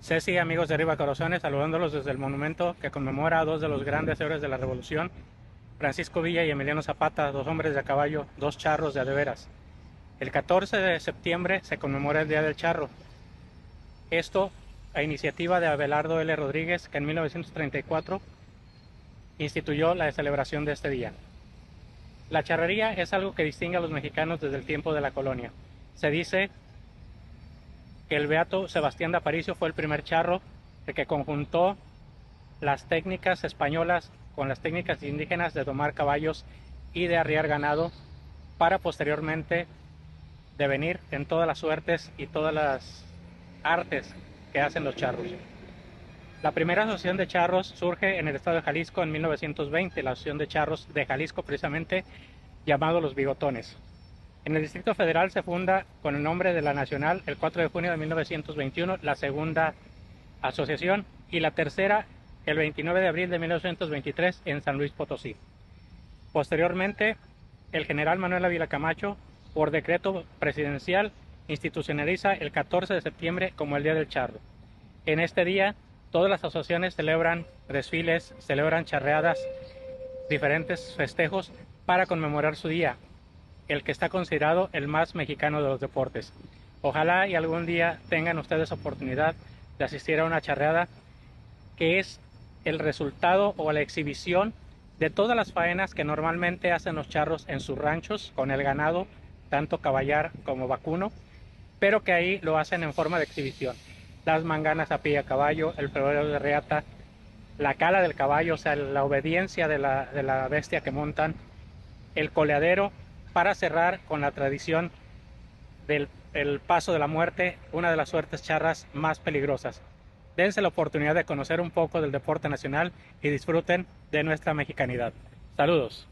Ceci, amigos de Arriba Corazones, saludándolos desde el monumento que conmemora a dos de los grandes héroes de la Revolución, Francisco Villa y Emiliano Zapata, dos hombres de caballo, dos charros de adeveras. El 14 de septiembre se conmemora el Día del Charro. Esto a iniciativa de Abelardo L. Rodríguez, que en 1934 instituyó la celebración de este día. La charrería es algo que distingue a los mexicanos desde el tiempo de la colonia. Se dice el beato Sebastián de Aparicio fue el primer charro el que conjuntó las técnicas españolas con las técnicas indígenas de domar caballos y de arriar ganado para posteriormente devenir en todas las suertes y todas las artes que hacen los charros. La primera asociación de charros surge en el estado de Jalisco en 1920, la asociación de charros de Jalisco precisamente llamado Los Bigotones. En el Distrito Federal se funda con el nombre de la Nacional el 4 de junio de 1921 la segunda asociación y la tercera el 29 de abril de 1923 en San Luis Potosí. Posteriormente, el general Manuel Ávila Camacho, por decreto presidencial, institucionaliza el 14 de septiembre como el Día del Charro. En este día, todas las asociaciones celebran desfiles, celebran charreadas, diferentes festejos para conmemorar su día, el que está considerado el más mexicano de los deportes. Ojalá y algún día tengan ustedes oportunidad de asistir a una charreada que es el resultado o la exhibición de todas las faenas que normalmente hacen los charros en sus ranchos con el ganado, tanto caballar como vacuno, pero que ahí lo hacen en forma de exhibición. Las manganas a pie a caballo, el febrero de reata, la cala del caballo, o sea, la obediencia de la, de la bestia que montan, el coleadero para cerrar con la tradición del el paso de la muerte, una de las suertes charras más peligrosas. Dense la oportunidad de conocer un poco del deporte nacional y disfruten de nuestra mexicanidad. Saludos.